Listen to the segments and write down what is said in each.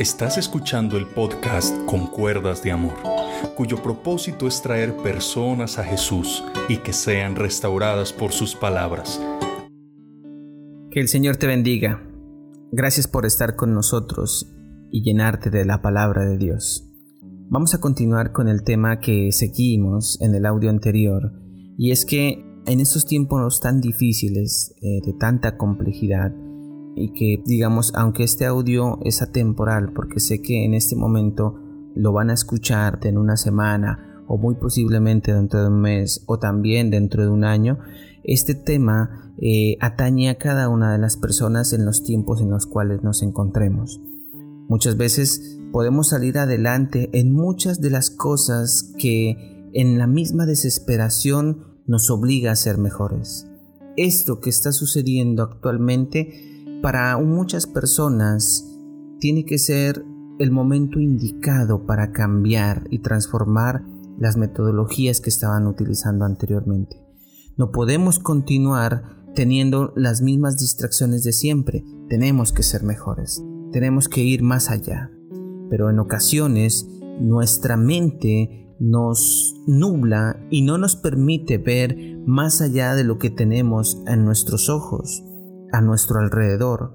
Estás escuchando el podcast Con Cuerdas de Amor, cuyo propósito es traer personas a Jesús y que sean restauradas por sus palabras. Que el Señor te bendiga. Gracias por estar con nosotros y llenarte de la palabra de Dios. Vamos a continuar con el tema que seguimos en el audio anterior, y es que en estos tiempos tan difíciles, eh, de tanta complejidad, y que digamos, aunque este audio es atemporal, porque sé que en este momento lo van a escuchar en una semana o muy posiblemente dentro de un mes o también dentro de un año, este tema eh, atañe a cada una de las personas en los tiempos en los cuales nos encontremos. Muchas veces podemos salir adelante en muchas de las cosas que en la misma desesperación nos obliga a ser mejores. Esto que está sucediendo actualmente para muchas personas tiene que ser el momento indicado para cambiar y transformar las metodologías que estaban utilizando anteriormente. No podemos continuar teniendo las mismas distracciones de siempre. Tenemos que ser mejores. Tenemos que ir más allá. Pero en ocasiones nuestra mente nos nubla y no nos permite ver más allá de lo que tenemos en nuestros ojos a nuestro alrededor.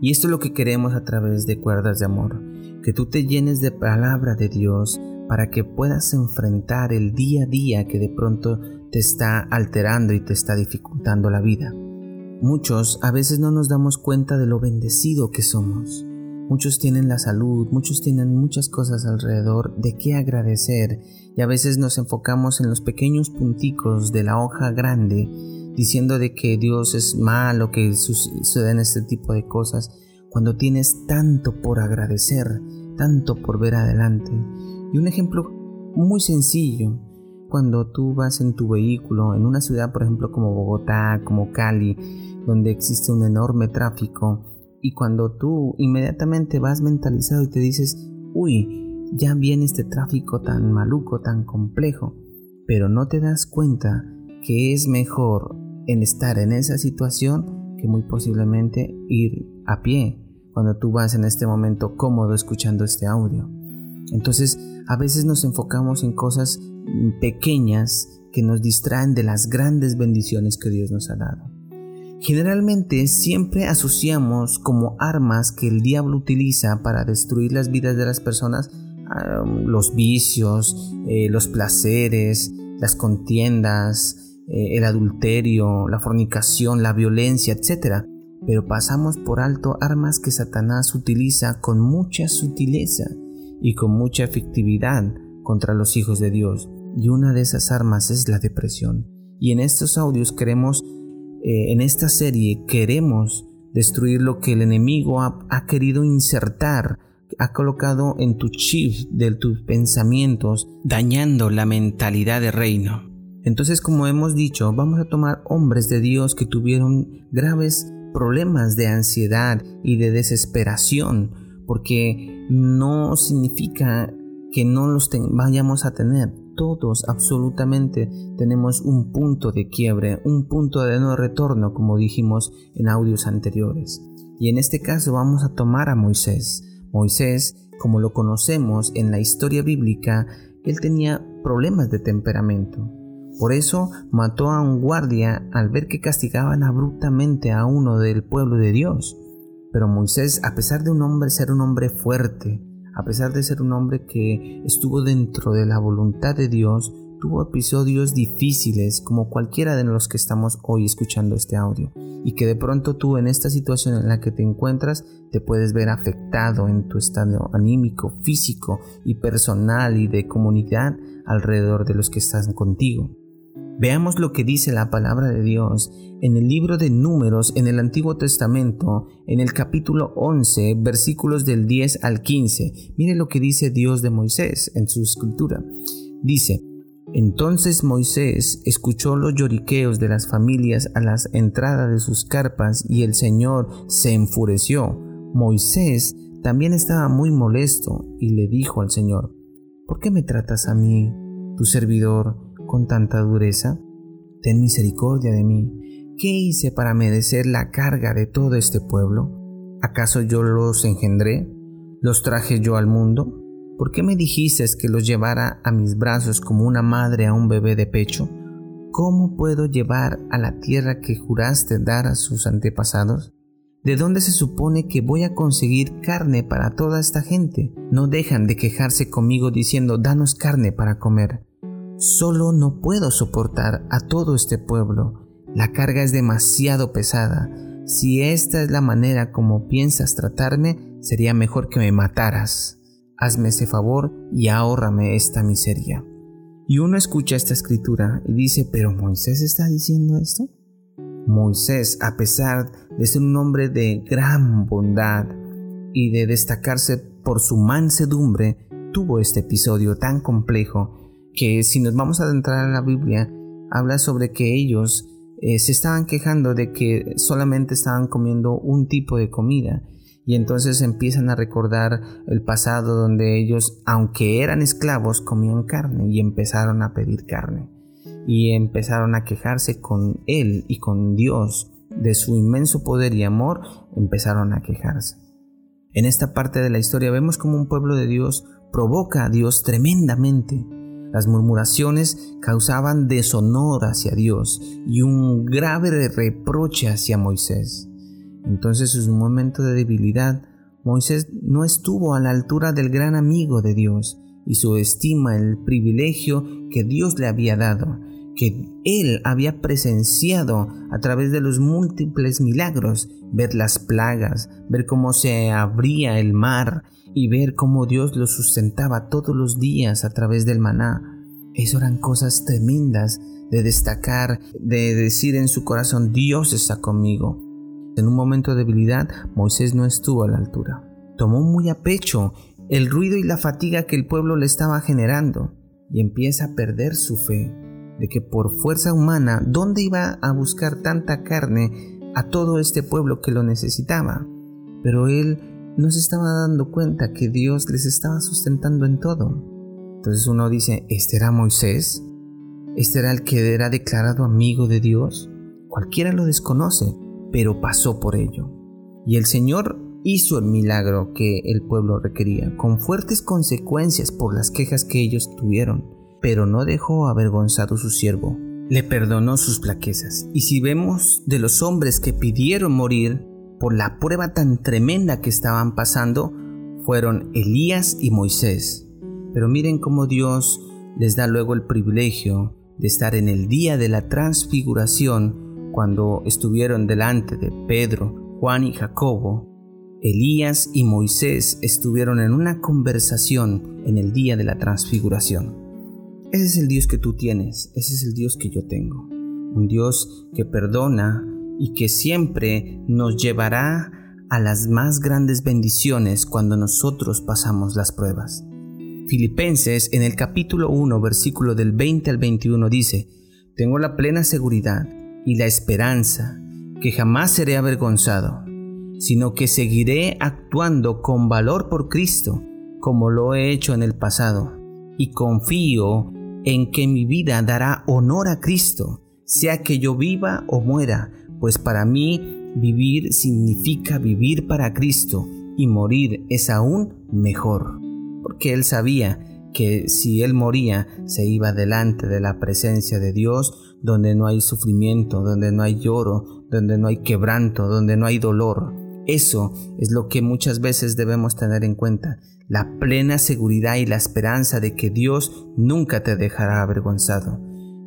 Y esto es lo que queremos a través de cuerdas de amor, que tú te llenes de palabra de Dios para que puedas enfrentar el día a día que de pronto te está alterando y te está dificultando la vida. Muchos a veces no nos damos cuenta de lo bendecido que somos. Muchos tienen la salud, muchos tienen muchas cosas alrededor de qué agradecer y a veces nos enfocamos en los pequeños punticos de la hoja grande diciendo de que Dios es malo, que suceden este tipo de cosas, cuando tienes tanto por agradecer, tanto por ver adelante. Y un ejemplo muy sencillo, cuando tú vas en tu vehículo, en una ciudad por ejemplo como Bogotá, como Cali, donde existe un enorme tráfico, y cuando tú inmediatamente vas mentalizado y te dices, uy, ya viene este tráfico tan maluco, tan complejo, pero no te das cuenta que es mejor en estar en esa situación que muy posiblemente ir a pie cuando tú vas en este momento cómodo escuchando este audio. Entonces, a veces nos enfocamos en cosas pequeñas que nos distraen de las grandes bendiciones que Dios nos ha dado. Generalmente siempre asociamos como armas que el diablo utiliza para destruir las vidas de las personas los vicios, eh, los placeres, las contiendas, eh, el adulterio, la fornicación, la violencia, etc. Pero pasamos por alto armas que Satanás utiliza con mucha sutileza y con mucha efectividad contra los hijos de Dios. Y una de esas armas es la depresión. Y en estos audios queremos, eh, en esta serie, queremos destruir lo que el enemigo ha, ha querido insertar ha colocado en tu chip de tus pensamientos, dañando la mentalidad de reino. Entonces, como hemos dicho, vamos a tomar hombres de Dios que tuvieron graves problemas de ansiedad y de desesperación, porque no significa que no los vayamos a tener. Todos absolutamente tenemos un punto de quiebre, un punto de no retorno, como dijimos en audios anteriores. Y en este caso vamos a tomar a Moisés. Moisés, como lo conocemos en la historia bíblica, él tenía problemas de temperamento. Por eso mató a un guardia al ver que castigaban abruptamente a uno del pueblo de Dios. Pero Moisés, a pesar de un hombre ser un hombre fuerte, a pesar de ser un hombre que estuvo dentro de la voluntad de Dios, tuvo episodios difíciles como cualquiera de los que estamos hoy escuchando este audio y que de pronto tú en esta situación en la que te encuentras te puedes ver afectado en tu estado anímico, físico y personal y de comunidad alrededor de los que están contigo. Veamos lo que dice la palabra de Dios en el libro de Números en el Antiguo Testamento, en el capítulo 11, versículos del 10 al 15. Mire lo que dice Dios de Moisés en su escritura. Dice, entonces Moisés escuchó los lloriqueos de las familias a las entradas de sus carpas y el Señor se enfureció. Moisés también estaba muy molesto y le dijo al Señor, ¿por qué me tratas a mí, tu servidor, con tanta dureza? Ten misericordia de mí. ¿Qué hice para merecer la carga de todo este pueblo? ¿Acaso yo los engendré? los traje yo al mundo? ¿Por qué me dijiste que los llevara a mis brazos como una madre a un bebé de pecho? ¿Cómo puedo llevar a la tierra que juraste dar a sus antepasados? ¿De dónde se supone que voy a conseguir carne para toda esta gente? No dejan de quejarse conmigo diciendo, danos carne para comer. Solo no puedo soportar a todo este pueblo. La carga es demasiado pesada. Si esta es la manera como piensas tratarme, sería mejor que me mataras. Hazme ese favor y ahórrame esta miseria. Y uno escucha esta escritura y dice, ¿pero Moisés está diciendo esto? Moisés, a pesar de ser un hombre de gran bondad y de destacarse por su mansedumbre, tuvo este episodio tan complejo que si nos vamos a adentrar a la Biblia, habla sobre que ellos eh, se estaban quejando de que solamente estaban comiendo un tipo de comida y entonces empiezan a recordar el pasado donde ellos, aunque eran esclavos, comían carne y empezaron a pedir carne y empezaron a quejarse con Él y con Dios de su inmenso poder y amor, empezaron a quejarse. En esta parte de la historia vemos como un pueblo de Dios provoca a Dios tremendamente. Las murmuraciones causaban deshonor hacia Dios y un grave reproche hacia Moisés. Entonces en un momento de debilidad, Moisés no estuvo a la altura del gran amigo de Dios y subestima el privilegio que Dios le había dado que él había presenciado a través de los múltiples milagros, ver las plagas, ver cómo se abría el mar y ver cómo Dios lo sustentaba todos los días a través del maná. Eso eran cosas tremendas de destacar, de decir en su corazón, Dios está conmigo. En un momento de debilidad, Moisés no estuvo a la altura. Tomó muy a pecho el ruido y la fatiga que el pueblo le estaba generando y empieza a perder su fe de que por fuerza humana, ¿dónde iba a buscar tanta carne a todo este pueblo que lo necesitaba? Pero él no se estaba dando cuenta que Dios les estaba sustentando en todo. Entonces uno dice, ¿este era Moisés? ¿Este era el que era declarado amigo de Dios? Cualquiera lo desconoce, pero pasó por ello. Y el Señor hizo el milagro que el pueblo requería, con fuertes consecuencias por las quejas que ellos tuvieron pero no dejó avergonzado su siervo, le perdonó sus plaquezas. Y si vemos de los hombres que pidieron morir por la prueba tan tremenda que estaban pasando, fueron Elías y Moisés. Pero miren cómo Dios les da luego el privilegio de estar en el día de la transfiguración cuando estuvieron delante de Pedro, Juan y Jacobo. Elías y Moisés estuvieron en una conversación en el día de la transfiguración. Ese es el Dios que tú tienes, ese es el Dios que yo tengo. Un Dios que perdona y que siempre nos llevará a las más grandes bendiciones cuando nosotros pasamos las pruebas. Filipenses en el capítulo 1 versículo del 20 al 21 dice, Tengo la plena seguridad y la esperanza que jamás seré avergonzado, sino que seguiré actuando con valor por Cristo, como lo he hecho en el pasado, y confío en que mi vida dará honor a Cristo, sea que yo viva o muera, pues para mí vivir significa vivir para Cristo y morir es aún mejor, porque él sabía que si él moría se iba delante de la presencia de Dios, donde no hay sufrimiento, donde no hay lloro, donde no hay quebranto, donde no hay dolor. Eso es lo que muchas veces debemos tener en cuenta la plena seguridad y la esperanza de que Dios nunca te dejará avergonzado.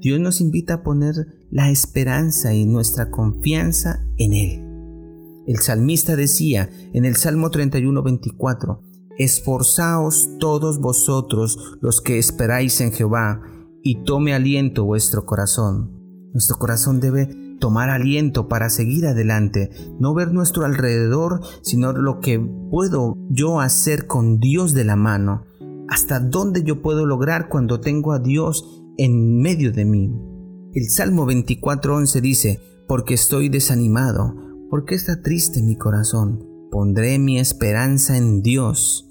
Dios nos invita a poner la esperanza y nuestra confianza en Él. El salmista decía en el Salmo 31, 24, Esforzaos todos vosotros los que esperáis en Jehová, y tome aliento vuestro corazón. Nuestro corazón debe tomar aliento para seguir adelante, no ver nuestro alrededor, sino lo que puedo yo hacer con Dios de la mano, hasta dónde yo puedo lograr cuando tengo a Dios en medio de mí. El Salmo 24:11 dice, porque estoy desanimado, porque está triste mi corazón, pondré mi esperanza en Dios,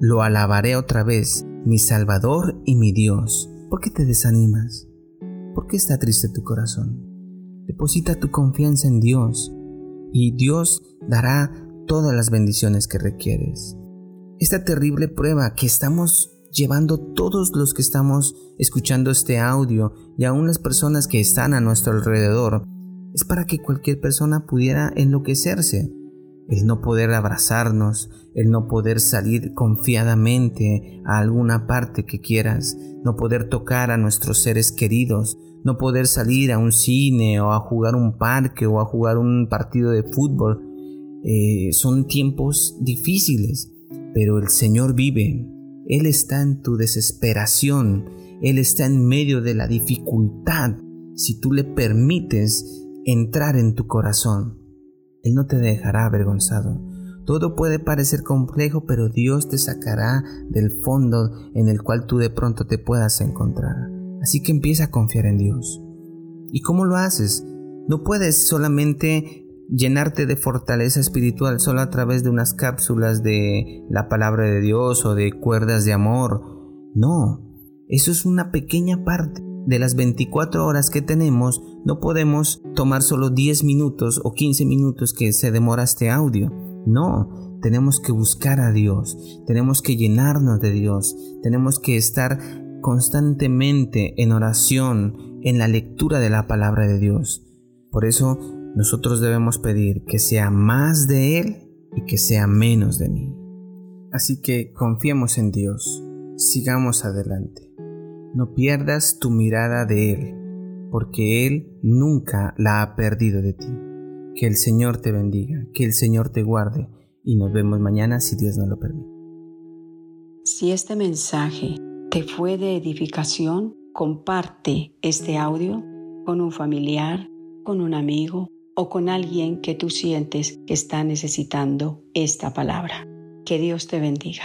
lo alabaré otra vez, mi Salvador y mi Dios. ¿Por qué te desanimas? ¿Por qué está triste tu corazón? Deposita tu confianza en Dios y Dios dará todas las bendiciones que requieres. esta terrible prueba que estamos llevando todos los que estamos escuchando este audio y aún las personas que están a nuestro alrededor, es para que cualquier persona pudiera enloquecerse. El no poder abrazarnos, el no poder salir confiadamente a alguna parte que quieras, no poder tocar a nuestros seres queridos, no poder salir a un cine o a jugar un parque o a jugar un partido de fútbol. Eh, son tiempos difíciles, pero el Señor vive, él está en tu desesperación, Él está en medio de la dificultad. Si tú le permites entrar en tu corazón, Él no te dejará avergonzado. Todo puede parecer complejo, pero Dios te sacará del fondo en el cual tú de pronto te puedas encontrar. Así que empieza a confiar en Dios. ¿Y cómo lo haces? No puedes solamente llenarte de fortaleza espiritual solo a través de unas cápsulas de la palabra de Dios o de cuerdas de amor. No, eso es una pequeña parte. De las 24 horas que tenemos, no podemos tomar solo 10 minutos o 15 minutos que se demora este audio. No, tenemos que buscar a Dios, tenemos que llenarnos de Dios, tenemos que estar constantemente en oración, en la lectura de la palabra de Dios. Por eso nosotros debemos pedir que sea más de Él y que sea menos de mí. Así que confiemos en Dios, sigamos adelante. No pierdas tu mirada de Él, porque Él nunca la ha perdido de ti. Que el Señor te bendiga, que el Señor te guarde y nos vemos mañana si Dios nos lo permite. Si este mensaje te fue de edificación, comparte este audio con un familiar, con un amigo o con alguien que tú sientes que está necesitando esta palabra. Que Dios te bendiga.